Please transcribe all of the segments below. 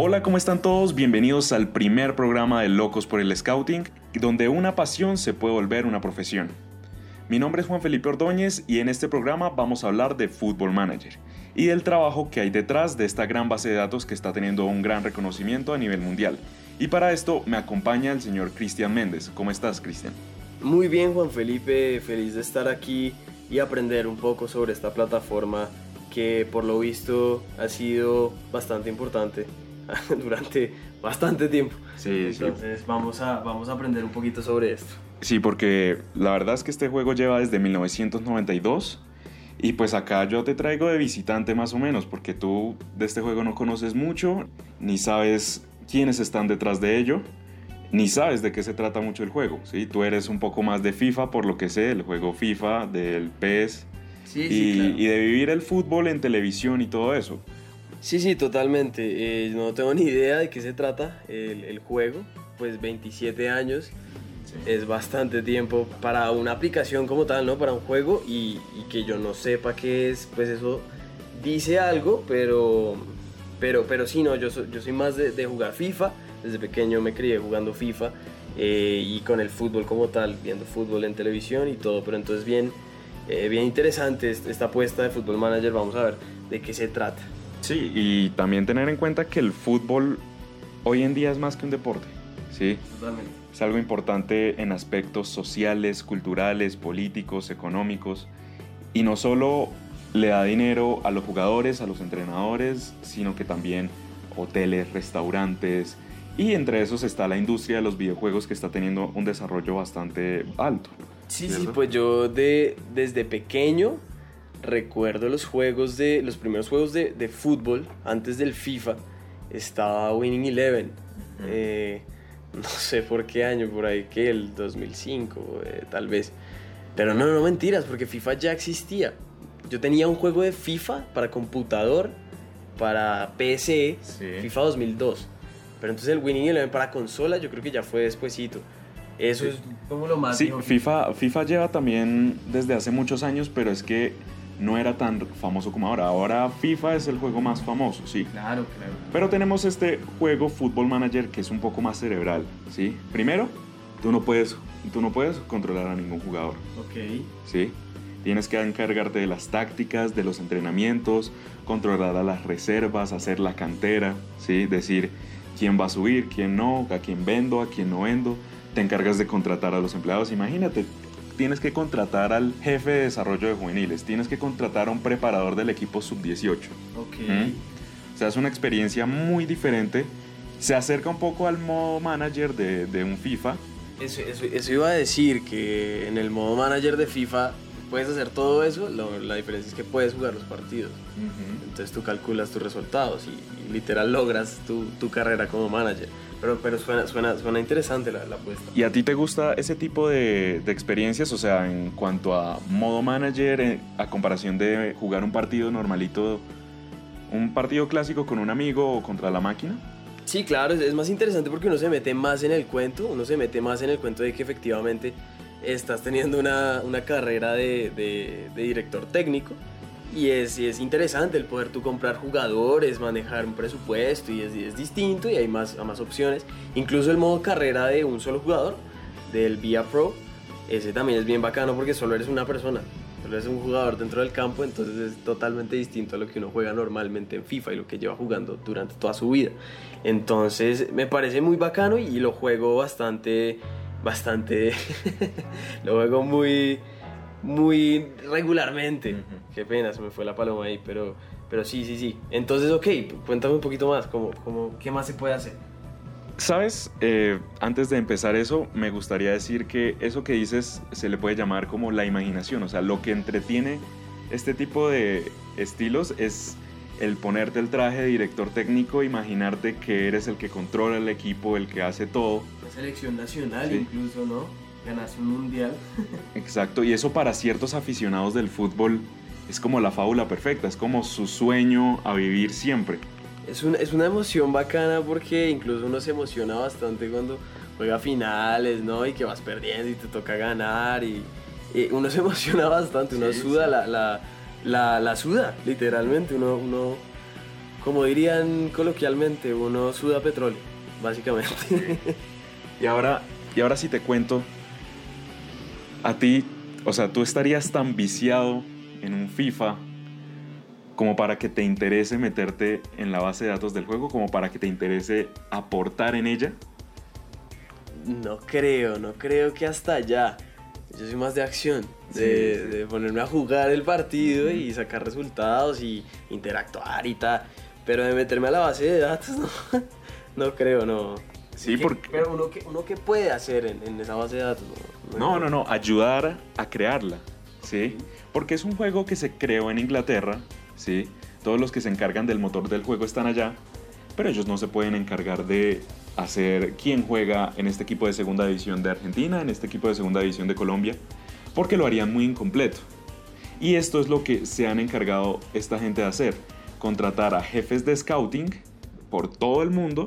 Hola, ¿cómo están todos? Bienvenidos al primer programa de Locos por el Scouting, donde una pasión se puede volver una profesión. Mi nombre es Juan Felipe Ordóñez y en este programa vamos a hablar de Football Manager y del trabajo que hay detrás de esta gran base de datos que está teniendo un gran reconocimiento a nivel mundial. Y para esto me acompaña el señor Cristian Méndez. ¿Cómo estás, Cristian? Muy bien, Juan Felipe, feliz de estar aquí y aprender un poco sobre esta plataforma que por lo visto ha sido bastante importante durante bastante tiempo. Sí, Entonces Vamos, a, vamos a aprender un poquito sobre esto. Sí, porque la verdad es que este juego lleva desde 1992 y pues acá yo te traigo de visitante más o menos, porque tú de este juego no conoces mucho, ni sabes quiénes están detrás de ello, ni sabes de qué se trata mucho el juego. ¿sí? Tú eres un poco más de FIFA, por lo que sé, el juego FIFA, del PES, Sí, y, y de vivir el fútbol en televisión y todo eso. Sí, sí, totalmente. Eh, no tengo ni idea de qué se trata el, el juego. Pues 27 años es bastante tiempo para una aplicación como tal, ¿no? Para un juego y, y que yo no sepa qué es, pues eso dice algo, pero, pero, pero sí, no, yo soy, yo soy más de, de jugar FIFA. Desde pequeño me crié jugando FIFA eh, y con el fútbol como tal, viendo fútbol en televisión y todo, pero entonces bien, eh, bien interesante est- esta apuesta de Football Manager, vamos a ver de qué se trata. Sí, y también tener en cuenta que el fútbol hoy en día es más que un deporte. Sí, Totalmente. Es algo importante en aspectos sociales, culturales, políticos, económicos. Y no solo le da dinero a los jugadores, a los entrenadores, sino que también hoteles, restaurantes. Y entre esos está la industria de los videojuegos que está teniendo un desarrollo bastante alto. Sí, sí, pues yo de, desde pequeño recuerdo los juegos de, los primeros juegos de, de fútbol, antes del FIFA, estaba Winning Eleven. Eh, no sé por qué año, por ahí que el 2005, eh, tal vez. Pero no, no mentiras, porque FIFA ya existía. Yo tenía un juego de FIFA para computador, para PC, Sí. FIFA 2002. Pero entonces el Winning Eleven para consola yo creo que ya fue despuesito. Eso es como lo más... Sí, FIFA, FIFA lleva también desde hace muchos años, pero es que no era tan famoso como ahora. Ahora FIFA es el juego más famoso, sí. Claro, claro. Pero tenemos este juego Football Manager que es un poco más cerebral, ¿sí? Primero, tú no puedes, tú no puedes controlar a ningún jugador, Ok. ¿sí? Tienes que encargarte de las tácticas, de los entrenamientos, controlar a las reservas, hacer la cantera, ¿sí? Decir quién va a subir, quién no, a quién vendo, a quién no vendo. Te encargas de contratar a los empleados. Imagínate, tienes que contratar al jefe de desarrollo de juveniles, tienes que contratar a un preparador del equipo sub-18. Ok. ¿Mm? O sea, es una experiencia muy diferente. Se acerca un poco al modo manager de, de un FIFA. Eso, eso- eso iba a decir que en el modo manager de FIFA puedes hacer todo eso, lo- la diferencia es que puedes jugar los partidos. Entonces tú calculas tus resultados y, y literal logras tu, tu carrera como manager. Pero, pero suena, suena, suena interesante la, la apuesta. ¿Y a ti te gusta ese tipo de, de experiencias? O sea, en cuanto a modo manager, eh, a comparación de jugar un partido normalito, un partido clásico con un amigo o contra la máquina. Sí, claro, es, es más interesante porque uno se mete más en el cuento, uno se mete más en el cuento de que efectivamente estás teniendo una, una carrera de, de- de director técnico y es, y es interesante el poder tú comprar jugadores, manejar un presupuesto y es, distinto y hay más, más opciones. Incluso el modo carrera de un solo jugador, del Via Pro, ese también es bien bacano porque solo eres una persona. Solo eres un jugador dentro del campo, entonces es totalmente distinto a lo que uno juega normalmente en FIFA y lo que lleva jugando durante toda su vida. Entonces me parece muy bacano y lo juego bastante, bastante, lo juego muy, muy regularmente. Ujú. Qué pena, se me fue la paloma ahí, pero, pero sí, sí, sí. Entonces, ok, cuéntame un poquito más, ¿cómo, cómo, ¿qué más se puede hacer? ¿Sabes? Eh, antes de empezar eso, me gustaría decir que eso que dices se le puede llamar como la imaginación. O sea, lo que entretiene este tipo de estilos es el ponerte el traje de director técnico, imaginarte que eres el que controla el equipo, el que hace todo. Una selección nacional Sí. incluso, ¿no? Ganarse un mundial. Exacto, y eso para ciertos aficionados del fútbol es como la fábula perfecta, es como su sueño a vivir siempre. Es una, es una emoción bacana porque incluso uno se emociona bastante cuando juega finales, ¿no? Y que vas perdiendo y te toca ganar y, y uno se emociona bastante, uno Sí, suda sí. La, la, la, la suda, literalmente, uno, uno, como dirían coloquialmente, uno suda petróleo, básicamente. y ahora, y ahora sí te cuento, a ti, o sea, tú estarías tan viciado en un FIFA como para que te interese meterte en la base de datos del juego, como para que te interese aportar en ella. No creo, no creo que hasta allá. Yo soy más de acción, de, ponerme a jugar el partido y sacar resultados y interactuar y tal. Pero de meterme a la base de datos, no, no creo, no. Sí, porque... Pero uno que, uno que puede hacer en, esa base de datos. No, no, no, ayudar a crearla, ¿sí? Porque es un juego que se creó en Inglaterra, ¿sí? Todos los que se encargan del motor del juego están allá, pero ellos no se pueden encargar de hacer quién juega en este equipo de segunda división de Argentina, en este equipo de segunda división de Colombia, porque lo harían muy incompleto. Y esto es lo que se han encargado esta gente de hacer, contratar a jefes de scouting por todo el mundo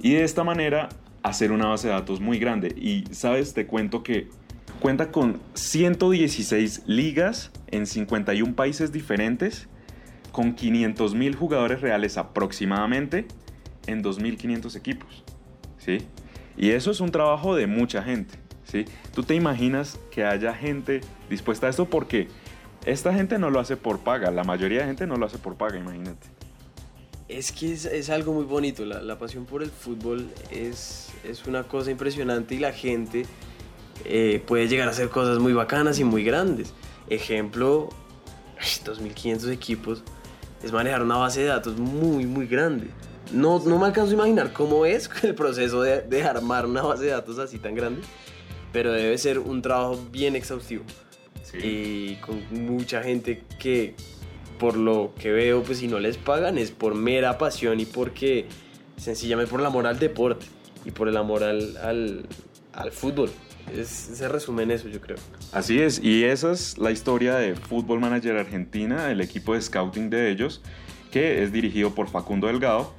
y de esta manera hacer una base de datos muy grande. Y sabes, te cuento que cuenta con 116 ligas en 51 países diferentes, con 500 mil jugadores reales aproximadamente en 2.500 equipos. ¿sí? Y eso es un trabajo de mucha gente. ¿sí? Tú te imaginas que haya gente dispuesta a esto porque esta gente no lo hace por paga, la mayoría de gente no lo hace por paga, imagínate. Es que es, algo muy bonito, la, pasión por el fútbol es, es, una cosa impresionante y la gente eh, puede llegar a hacer cosas muy bacanas y muy grandes. Ejemplo, 2.500 equipos es manejar una base de datos muy, muy grande. No, no me alcanzo a imaginar cómo es el proceso de, de armar una base de datos así tan grande, pero debe ser un trabajo bien exhaustivo. Y con mucha gente que, por lo que veo, pues si no les pagan es por mera pasión y porque sencillamente por el amor al deporte y por el amor al, al, fútbol. Es, se resume en eso, yo creo. Así es, y esa es la historia de Fútbol Manager Argentina, el equipo de scouting de ellos, que es dirigido por Facundo Delgado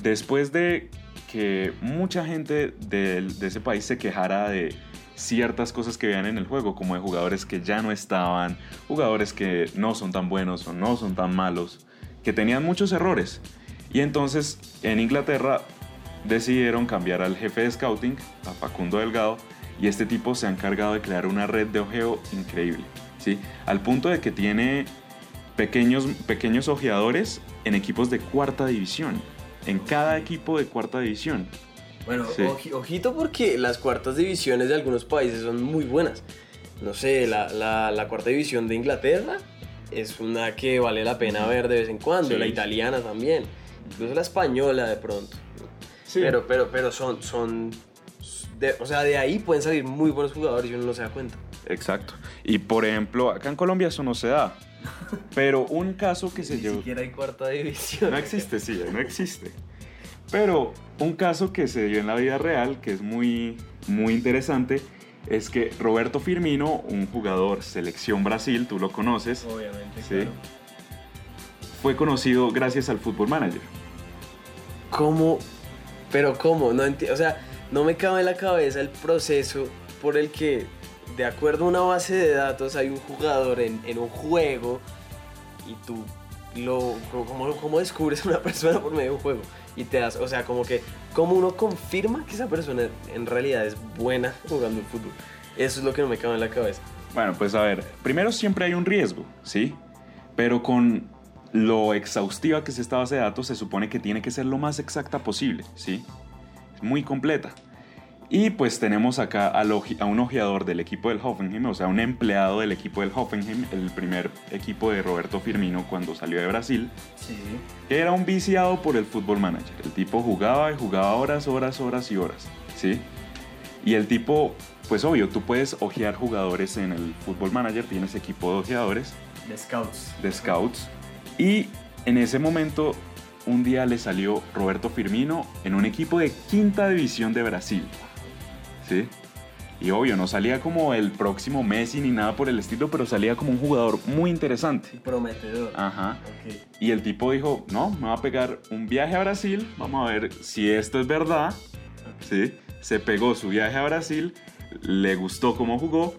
Después de que mucha gente de, ese país se quejara de ciertas cosas que veían en el juego, como de jugadores que ya no estaban, jugadores que no son tan buenos o no son tan malos, que tenían muchos errores. Y entonces en Inglaterra decidieron cambiar al jefe de scouting, a Facundo Delgado, y este tipo se ha encargado de crear una red de ojeo increíble, ¿sí? Al punto de que tiene pequeños, pequeños ojeadores en equipos de cuarta división en cada equipo de cuarta división. Bueno, ojito porque las cuartas divisiones de algunos países son muy buenas. No sé, la, la, cuarta división de Inglaterra es una que vale la pena ver de vez en cuando, la italiana también, incluso la española de pronto. Sí. Pero, pero, pero son, son o sea, de ahí pueden salir muy buenos jugadores y uno no se da cuenta. Exacto. Y por ejemplo, acá en Colombia eso no se da. Pero un caso que se Ni siquiera hay cuarta división. No existe, sí, no existe. Pero un caso que se dio en la vida real, que es muy, muy interesante, es que Roberto Firmino, un jugador selección Brasil, tú lo conoces. Obviamente, ¿sí? Fue conocido gracias al Football Manager. ¿Cómo? Pero ¿cómo? No o sea, no me cabe en la cabeza el proceso por el que de acuerdo a una base de datos hay un jugador en, un juego y tú lo ¿cómo, descubres una persona por medio de un juego y te das o sea como que como uno confirma que esa persona en realidad es buena jugando fútbol. Eso es lo que no me cabe en la cabeza. Bueno pues a ver primero siempre hay un riesgo sí pero con lo exhaustiva que es esta base de datos se supone que tiene que ser lo más exacta posible sí es muy completa y pues tenemos acá a un ojeador del equipo del Hoffenheim, o sea, un empleado del equipo del Hoffenheim, el primer equipo de Roberto Firmino cuando salió de Brasil, sí. que era un viciado por el fútbol manager. El tipo jugaba y jugaba horas, horas, horas y horas, ¿sí? Y el tipo, pues obvio, tú puedes ojear jugadores en el fútbol manager, tienes equipo de ojeadores. De scouts. De scouts. Y en ese momento, un día le salió Roberto Firmino en un equipo de quinta división de Brasil. Y obvio, no salía como el próximo Messi ni nada por el estilo, pero salía como un jugador muy interesante. Prometedor. Ajá. Y el tipo dijo, no, me va a pegar un viaje a Brasil, vamos a ver si esto es verdad. ¿Sí? Se pegó su viaje a Brasil, le gustó cómo jugó,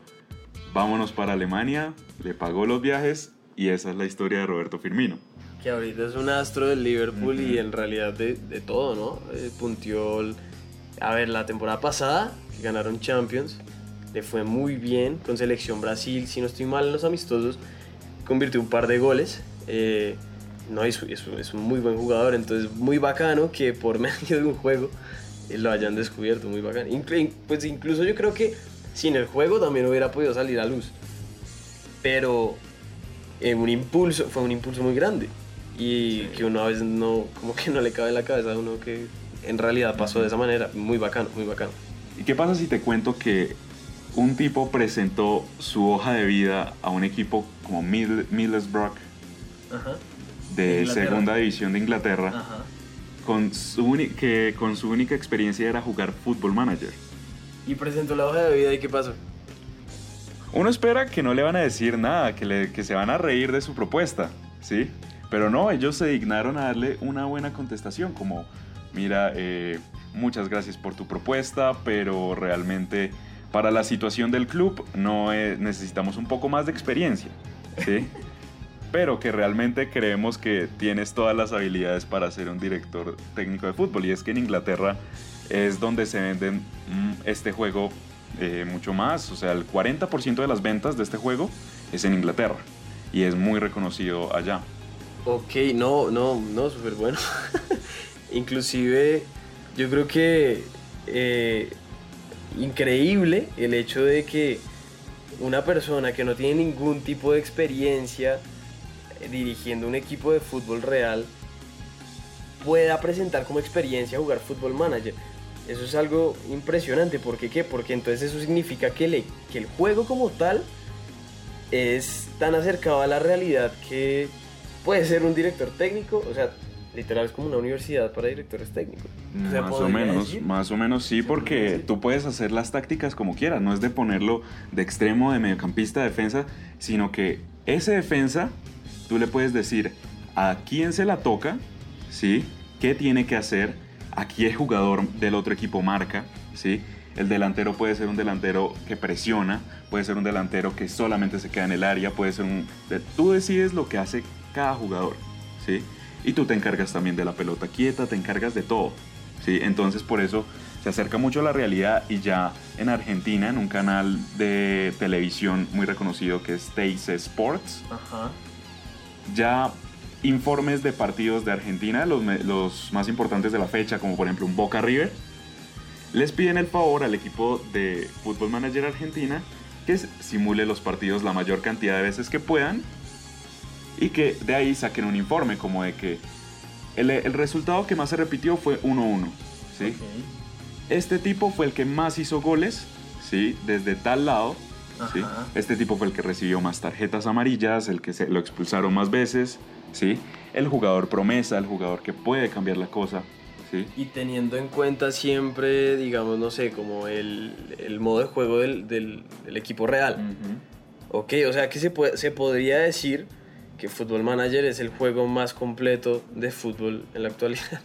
vámonos para Alemania, le pagó los viajes y esa es la historia de Roberto Firmino. Que ahorita es un astro del Liverpool y en realidad de, de todo, ¿no? Eh, puntió, el- a ver, la temporada pasada, que ganaron Champions, le fue muy bien con selección Brasil, si no estoy mal en los amistosos, convirtió un par de goles. eh, no, es, es, es un muy buen jugador, entonces muy bacano que por medio de un juego eh, lo hayan descubierto, muy bacano. Inclu- pues incluso yo creo que sin el juego también hubiera podido salir a luz. Pero eh, un impulso, fue un impulso muy grande. Y que uno a veces no, como que no le cabe en la cabeza a uno que en realidad pasó de esa manera. Muy bacano, muy bacano. ¿Y qué pasa si te cuento que un tipo presentó su hoja de vida a un equipo como Middle- Middlesbrough Ajá. de Inglaterra. segunda división de Inglaterra, Ajá. con su uni- que con su única experiencia era jugar Football Manager? Y presentó la hoja de vida y qué pasó. Uno espera que no le van a decir nada, que, le- que se van a reír de su propuesta, ¿sí? Pero no, ellos se dignaron a darle una buena contestación, como, mira, eh, muchas gracias por tu propuesta, pero realmente para la situación del club no eh, necesitamos un poco más de experiencia, ¿sí? pero que realmente creemos que tienes todas las habilidades para ser un director técnico de fútbol. Y es que en Inglaterra es donde se venden mm, este juego eh, mucho más. O sea, el 40% de las ventas de este juego es en Inglaterra. Y es muy reconocido allá. Ok, no, no, no, súper bueno. Inclusive, yo creo que eh, increíble el hecho de que una persona que no tiene ningún tipo de experiencia eh, dirigiendo un equipo de fútbol real pueda presentar como experiencia jugar fútbol manager. Eso es algo impresionante. ¿Por qué? ¿Qué? Porque entonces eso significa que, le- que el juego como tal es tan acercado a la realidad que puede ser un director técnico, o sea, literal es como una universidad para directores técnicos. Se Más o menos, decir. más o menos sí, porque tú puedes hacer las tácticas como quieras, no es de ponerlo de extremo, de mediocampista, defensa, sino que ese defensa, tú le puedes decir a quién se la toca, ¿sí? ¿Qué tiene que hacer? A qué jugador del otro equipo marca, ¿sí? El delantero puede ser un delantero que presiona, puede ser un delantero que solamente se queda en el área, puede ser un... Tú decides lo que hace cada jugador, ¿sí? Y tú te encargas también de la pelota quieta, te encargas de todo, ¿sí? Entonces por eso se acerca mucho a la realidad y ya en Argentina, en un canal de televisión muy reconocido que es Teis Sports, Ajá. ya informes de partidos de Argentina, los, los más importantes de la fecha, como por ejemplo un Boca River, les piden el favor al equipo de Football Manager Argentina que simule los partidos la mayor cantidad de veces que puedan y que de ahí saquen un informe como de que el, el resultado que más se repitió fue 1-1. ¿sí? Este tipo fue el que más hizo goles, ¿sí? Desde tal lado. ¿sí? Este tipo fue el que recibió más tarjetas amarillas, el que se lo expulsaron más veces, ¿sí? El jugador promesa, el jugador que puede cambiar la cosa, ¿sí? Y teniendo en cuenta siempre, digamos, no sé, como el, el modo de juego del, del- del equipo real. Ok, o sea que se, puede- se podría decir que Football Manager es el juego más completo de fútbol en la actualidad.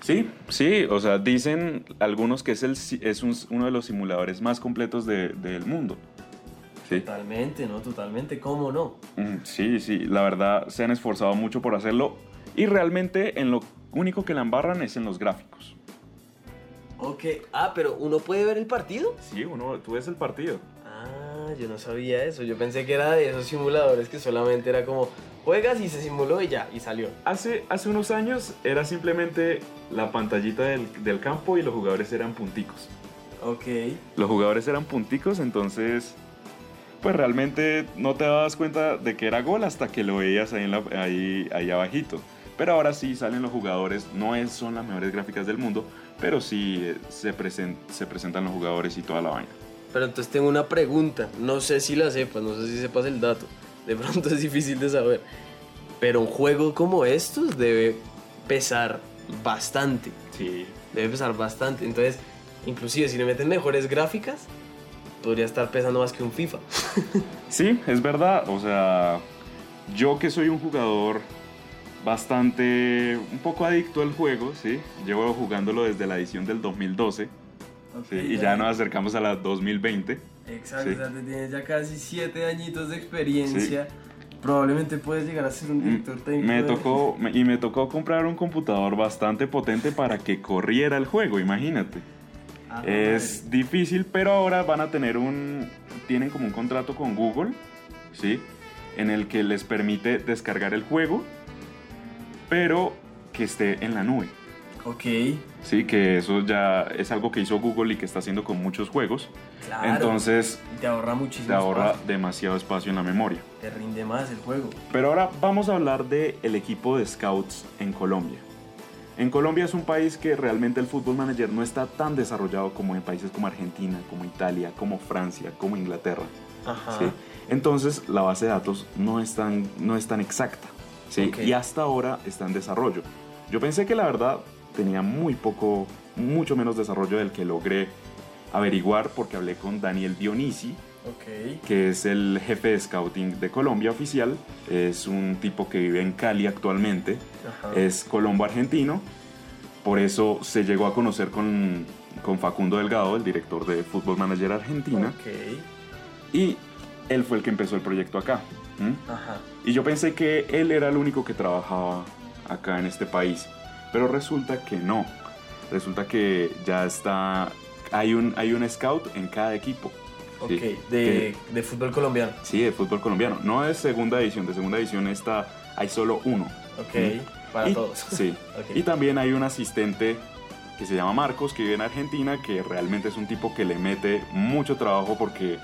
Sí, sí, o sea, dicen algunos que es, el, es un- uno de los simuladores más completos de- del mundo. Sí. Totalmente, ¿no? Totalmente, ¿cómo no? Mm, Sí, sí, la verdad se han esforzado mucho por hacerlo y realmente en lo único que la embarran es en los gráficos. Ok, ah, pero uno puede ver el partido. Sí, uno, tú ves el partido. Yo no sabía eso. Yo pensé que era de esos simuladores que solamente era como juegas y se simuló y ya, y salió. Hace, hace unos años era simplemente la pantallita del, del campo y los jugadores eran punticos. Ok. Los jugadores eran punticos, entonces pues realmente no te dabas cuenta de que era gol hasta que lo veías ahí, en la- ahí, ahí abajito. Pero ahora sí salen los jugadores, no es, son las mejores gráficas del mundo, pero sí eh, se, presen- se presentan los jugadores y toda la vaina. Pero entonces tengo una pregunta. No sé si la sepas, no sé si sepas el dato. De pronto es difícil de saber. Pero un juego como estos debe pesar bastante. Sí. Debe pesar bastante. Entonces, inclusive si le meten mejores gráficas, podría estar pesando más que un FIFA. Sí, es verdad. O sea, yo que soy un jugador bastante, un poco adicto al juego, ¿sí? Llevo jugándolo desde la edición del 2012, ¿sí? Y ya nos acercamos a la 2020. Exacto, Sí. o sea, te tienes ya casi siete añitos de experiencia. Probablemente puedes llegar a ser un director técnico. Me tocó, y me tocó comprar un computador bastante potente para que corriera el juego, imagínate. Ah, Es difícil, pero ahora van a tener un. Tienen como un contrato con Google, ¿sí? En el que les permite descargar el juego, pero que esté en la nube. Ok, Sí, que eso ya es algo que hizo Google y que está haciendo con muchos juegos. claro. Entonces te ahorra muchísimo te ahorra espacio, demasiado espacio en la memoria. Te rinde más el juego. Pero ahora vamos a hablar del el equipo de scouts en Colombia. En Colombia es un país que realmente el Football Manager no está tan desarrollado como en países como Argentina, como Italia, como Francia, como Inglaterra. Ajá. ¿sí? Entonces la base de datos no es tan, no es tan exacta. ¿sí? Ok. Y hasta ahora está en desarrollo. Yo pensé que la verdad tenía muy poco, mucho menos desarrollo del que logré averiguar porque hablé con Daniel Dionisi, que es el jefe de scouting de Colombia oficial. Es un tipo que vive en Cali actualmente. Ajá. Es colombo argentino. Por eso se llegó a conocer con, con Facundo Delgado, el director de Football Manager Argentina. Y él fue el que empezó el proyecto acá. Y yo pensé que él era el único que trabajaba acá en este país. Pero resulta que no. Resulta que ya está... Hay un, hay un scout en cada equipo. Ok. Sí. De, de fútbol colombiano. Sí, de fútbol colombiano. No es segunda edición. De segunda edición está, hay solo uno. Ok. Para Y- todos. Sí. Y también hay un asistente que se llama Marcos, que vive en Argentina, que realmente es un tipo que le mete mucho trabajo porque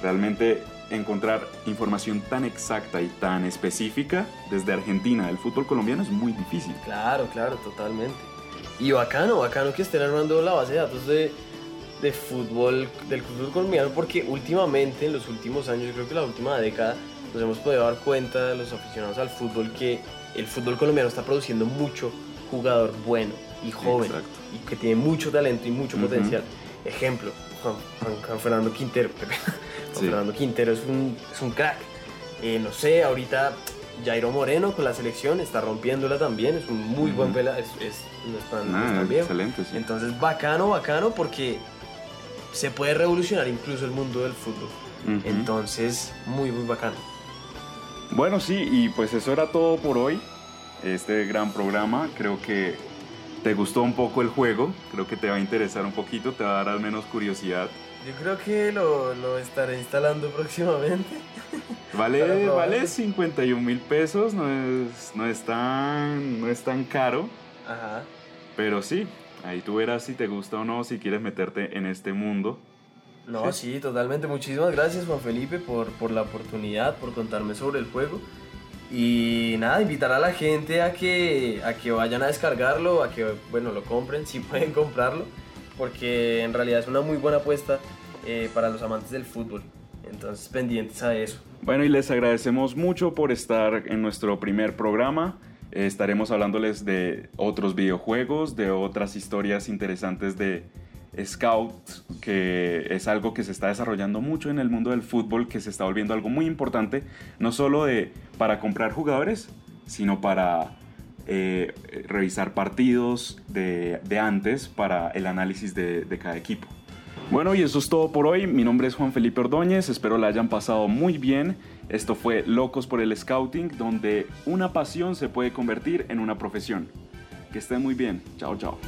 realmente encontrar información tan exacta y tan específica desde Argentina del fútbol colombiano es muy difícil. Claro, claro, totalmente. Y bacano, bacano que estén armando la base de datos de, de fútbol, del fútbol colombiano, porque últimamente, en los últimos años, yo creo que la última década, nos hemos podido dar cuenta, los aficionados al fútbol, que el fútbol colombiano está produciendo mucho jugador bueno y joven, Exacto. y que tiene mucho talento y mucho potencial. Ejemplo, Juan, Juan- Juan Fernando Quintero. Sí. Fernando Quintero es un, es un crack. Eh, no sé, ahorita Jairo Moreno con la selección está rompiéndola también, es un muy buen pela, es, es- no es tan, no Ah, tan viejo. excelente, sí. Entonces, bacano, bacano, porque se puede revolucionar incluso el mundo del fútbol. Entonces, muy, muy bacano. Bueno, sí, y pues eso era todo por hoy. Este gran programa. Creo que te gustó un poco el juego. Creo que te va a interesar un poquito, te va a dar al menos curiosidad. Yo creo que lo, lo estaré instalando próximamente. Vale, vale 51 mil pesos, no es, no, es tan, no es tan caro, Ajá. pero sí, ahí tú verás si te gusta o no, si quieres meterte en este mundo. No, sí, totalmente. Muchísimas gracias, Juan Felipe, por, por la oportunidad, por contarme sobre el juego. Y nada, invitar a la gente a que, a que vayan a descargarlo, a que, bueno, lo compren, si pueden comprarlo, porque en realidad es una muy buena apuesta eh, para los amantes del fútbol. Entonces, pendientes a eso. Bueno, y les agradecemos mucho por estar en nuestro primer programa. Eh, estaremos hablándoles de otros videojuegos, de otras historias interesantes de Scouts, que es algo que se está desarrollando mucho en el mundo del fútbol, que se está volviendo algo muy importante, no solo de, para comprar jugadores, sino para eh, revisar partidos de, de antes para el análisis de, de cada equipo. Bueno, y eso es todo por hoy. Mi nombre es Juan Felipe Ordóñez, espero la hayan pasado muy bien. Esto fue Locos por el Scouting, donde una pasión se puede convertir en una profesión. Que estén muy bien. Chao, chao.